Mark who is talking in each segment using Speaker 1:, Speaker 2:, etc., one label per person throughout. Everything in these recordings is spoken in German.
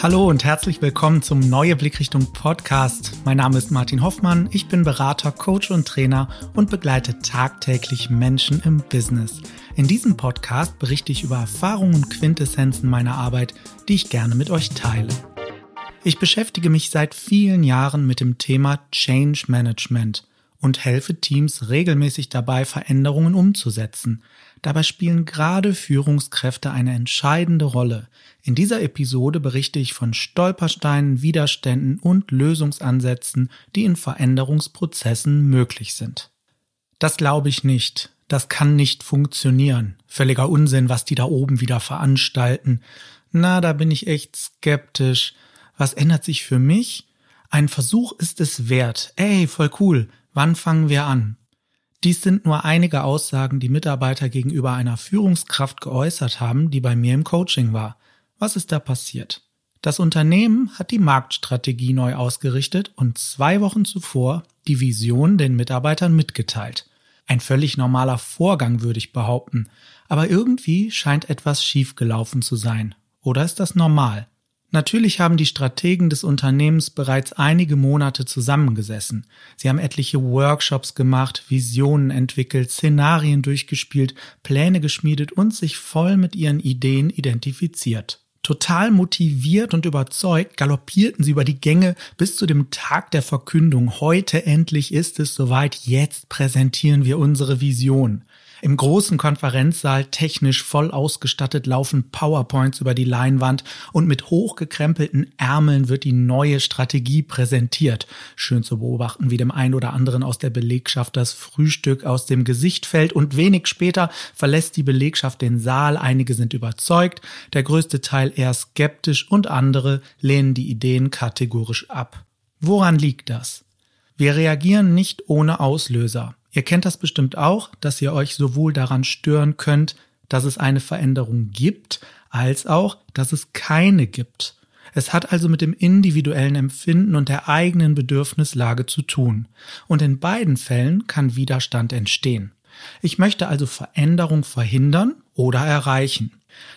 Speaker 1: Hallo und herzlich willkommen zum Neue Blickrichtung Podcast. Mein Name ist Martin Hoffmann, ich bin Berater, Coach und Trainer und begleite tagtäglich Menschen im Business. In diesem Podcast berichte ich über Erfahrungen und Quintessenzen meiner Arbeit, die ich gerne mit euch teile. Ich beschäftige mich seit vielen Jahren mit dem Thema Change Management und helfe Teams regelmäßig dabei, Veränderungen umzusetzen. Dabei spielen gerade Führungskräfte eine entscheidende Rolle. In dieser Episode berichte ich von Stolpersteinen, Widerständen und Lösungsansätzen, die in Veränderungsprozessen möglich sind. Das glaube ich nicht. Das kann nicht funktionieren. Völliger Unsinn, was die da oben wieder veranstalten. Na, da bin ich echt skeptisch. Was ändert sich für mich? Ein Versuch ist es wert. Ey, voll cool. Wann fangen wir an? Dies sind nur einige Aussagen, die Mitarbeiter gegenüber einer Führungskraft geäußert haben, die bei mir im Coaching war. Was ist da passiert? Das Unternehmen hat die Marktstrategie neu ausgerichtet und zwei Wochen zuvor die Vision den Mitarbeitern mitgeteilt. Ein völlig normaler Vorgang, würde ich behaupten. Aber irgendwie scheint etwas schiefgelaufen zu sein. Oder ist das normal? Natürlich haben die Strategen des Unternehmens bereits einige Monate zusammengesessen. Sie haben etliche Workshops gemacht, Visionen entwickelt, Szenarien durchgespielt, Pläne geschmiedet und sich voll mit ihren Ideen identifiziert. Total motiviert und überzeugt galoppierten sie über die Gänge bis zu dem Tag der Verkündung. Heute endlich ist es soweit, jetzt präsentieren wir unsere Vision. Im großen Konferenzsaal technisch voll ausgestattet laufen PowerPoints über die Leinwand und mit hochgekrempelten Ärmeln wird die neue Strategie präsentiert. Schön zu beobachten, wie dem einen oder anderen aus der Belegschaft das Frühstück aus dem Gesicht fällt und wenig später verlässt die Belegschaft den Saal. Einige sind überzeugt, der größte Teil eher skeptisch und andere lehnen die Ideen kategorisch ab. Woran liegt das? Wir reagieren nicht ohne Auslöser. Ihr kennt das bestimmt auch, dass ihr euch sowohl daran stören könnt, dass es eine Veränderung gibt, als auch, dass es keine gibt. Es hat also mit dem individuellen Empfinden und der eigenen Bedürfnislage zu tun. Und in beiden Fällen kann Widerstand entstehen. Ich möchte also Veränderung verhindern oder erreichen.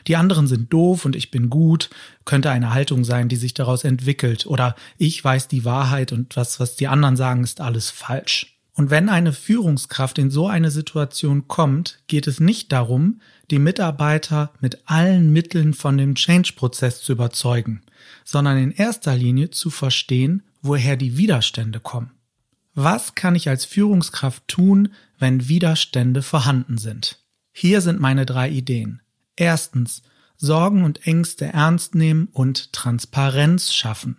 Speaker 1: Die anderen sind doof und ich bin gut, könnte eine Haltung sein, die sich daraus entwickelt. Oder ich weiß die Wahrheit und was, was die anderen sagen, ist alles falsch. Und wenn eine Führungskraft in so eine Situation kommt, geht es nicht darum, die Mitarbeiter mit allen Mitteln von dem Change-Prozess zu überzeugen, sondern in erster Linie zu verstehen, woher die Widerstände kommen. Was kann ich als Führungskraft tun, wenn Widerstände vorhanden sind? Hier sind meine drei Ideen. Erstens, Sorgen und Ängste ernst nehmen und Transparenz schaffen.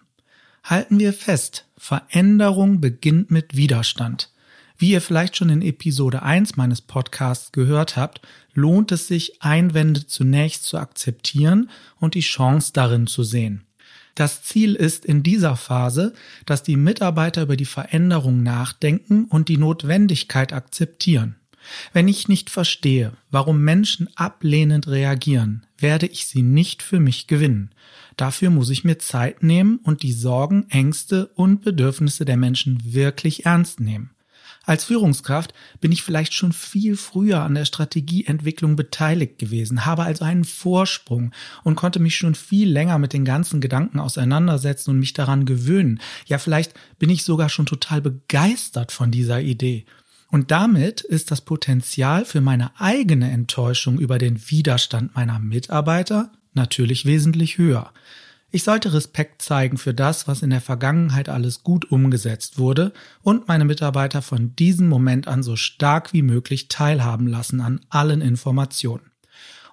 Speaker 1: Halten wir fest, Veränderung beginnt mit Widerstand. Wie ihr vielleicht schon in Episode 1 meines Podcasts gehört habt, lohnt es sich, Einwände zunächst zu akzeptieren und die Chance darin zu sehen. Das Ziel ist in dieser Phase, dass die Mitarbeiter über die Veränderung nachdenken und die Notwendigkeit akzeptieren. Wenn ich nicht verstehe, warum Menschen ablehnend reagieren, werde ich sie nicht für mich gewinnen. Dafür muss ich mir Zeit nehmen und die Sorgen, Ängste und Bedürfnisse der Menschen wirklich ernst nehmen. Als Führungskraft bin ich vielleicht schon viel früher an der Strategieentwicklung beteiligt gewesen, habe also einen Vorsprung und konnte mich schon viel länger mit den ganzen Gedanken auseinandersetzen und mich daran gewöhnen. Ja, vielleicht bin ich sogar schon total begeistert von dieser Idee. Und damit ist das Potenzial für meine eigene Enttäuschung über den Widerstand meiner Mitarbeiter natürlich wesentlich höher. Ich sollte Respekt zeigen für das, was in der Vergangenheit alles gut umgesetzt wurde und meine Mitarbeiter von diesem Moment an so stark wie möglich teilhaben lassen an allen Informationen.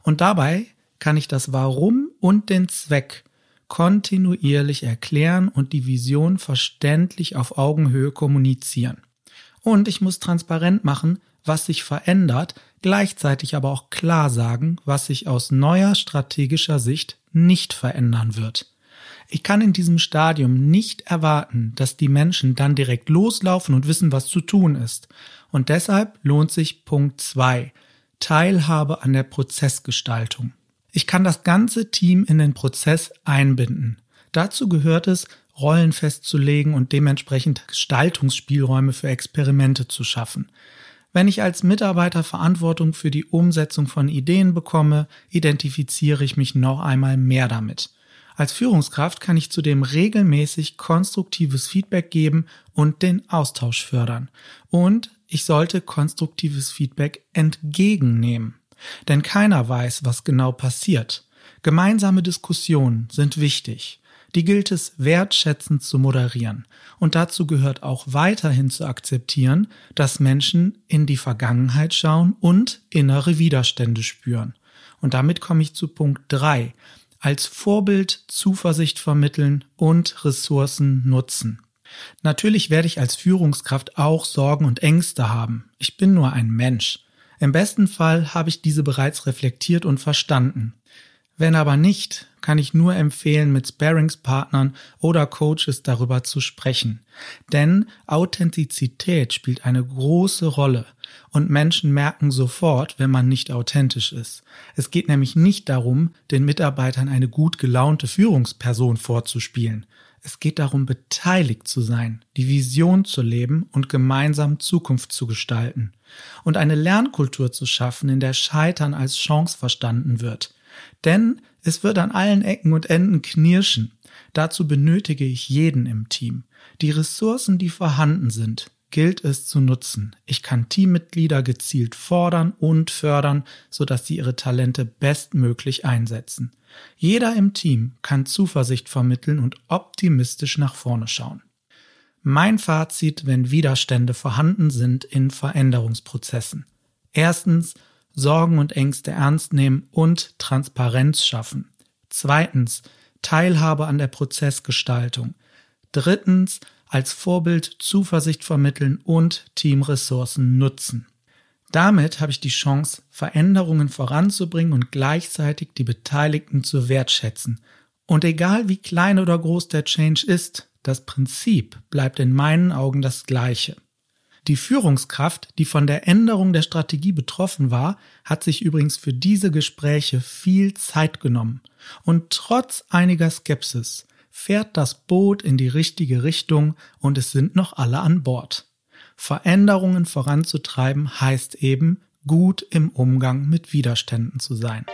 Speaker 1: Und dabei kann ich das Warum und den Zweck kontinuierlich erklären und die Vision verständlich auf Augenhöhe kommunizieren. Und ich muss transparent machen, was sich verändert, gleichzeitig aber auch klar sagen, was sich aus neuer strategischer Sicht nicht verändern wird. Ich kann in diesem Stadium nicht erwarten, dass die Menschen dann direkt loslaufen und wissen, was zu tun ist. Und deshalb lohnt sich Punkt zwei Teilhabe an der Prozessgestaltung. Ich kann das ganze Team in den Prozess einbinden. Dazu gehört es, Rollen festzulegen und dementsprechend Gestaltungsspielräume für Experimente zu schaffen. Wenn ich als Mitarbeiter Verantwortung für die Umsetzung von Ideen bekomme, identifiziere ich mich noch einmal mehr damit. Als Führungskraft kann ich zudem regelmäßig konstruktives Feedback geben und den Austausch fördern. Und ich sollte konstruktives Feedback entgegennehmen. Denn keiner weiß, was genau passiert. Gemeinsame Diskussionen sind wichtig. Die gilt es wertschätzend zu moderieren. Und dazu gehört auch weiterhin zu akzeptieren, dass Menschen in die Vergangenheit schauen und innere Widerstände spüren. Und damit komme ich zu Punkt drei: Als Vorbild Zuversicht vermitteln und Ressourcen nutzen. Natürlich werde ich als Führungskraft auch Sorgen und Ängste haben. Ich bin nur ein Mensch. Im besten Fall habe ich diese bereits reflektiert und verstanden. Wenn aber nicht, kann ich nur empfehlen, mit Sparingspartnern oder Coaches darüber zu sprechen. Denn Authentizität spielt eine große Rolle und Menschen merken sofort, wenn man nicht authentisch ist. Es geht nämlich nicht darum, den Mitarbeitern eine gut gelaunte Führungsperson vorzuspielen. Es geht darum, beteiligt zu sein, die Vision zu leben und gemeinsam Zukunft zu gestalten. Und eine Lernkultur zu schaffen, in der Scheitern als Chance verstanden wird. Denn es wird an allen Ecken und Enden knirschen. Dazu benötige ich jeden im Team. Die Ressourcen, die vorhanden sind, gilt es zu nutzen. Ich kann Teammitglieder gezielt fordern und fördern, sodass sie ihre Talente bestmöglich einsetzen. Jeder im Team kann Zuversicht vermitteln und optimistisch nach vorne schauen. Mein Fazit, wenn Widerstände vorhanden sind in Veränderungsprozessen. Erstens, Sorgen und Ängste ernst nehmen und Transparenz schaffen. Zweitens, Teilhabe an der Prozessgestaltung. Drittens, als Vorbild Zuversicht vermitteln und Teamressourcen nutzen. Damit habe ich die Chance, Veränderungen voranzubringen und gleichzeitig die Beteiligten zu wertschätzen. Und egal wie klein oder groß der Change ist, das Prinzip bleibt in meinen Augen das gleiche. Die Führungskraft, die von der Änderung der Strategie betroffen war, hat sich übrigens für diese Gespräche viel Zeit genommen. Und trotz einiger Skepsis fährt das Boot in die richtige Richtung und es sind noch alle an Bord. Veränderungen voranzutreiben heißt eben, gut im Umgang mit Widerständen zu sein.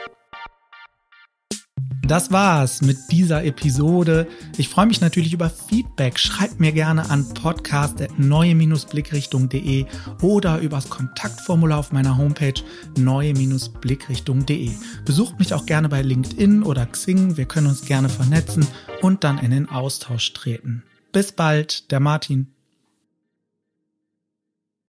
Speaker 1: Das war's mit dieser Episode. Ich freue mich natürlich über Feedback. Schreibt mir gerne an podcast.neue-blickrichtung.de oder übers Kontaktformular auf meiner Homepage neue-blickrichtung.de. Besucht mich auch gerne bei LinkedIn oder Xing. Wir können uns gerne vernetzen und dann in den Austausch treten. Bis bald, der Martin.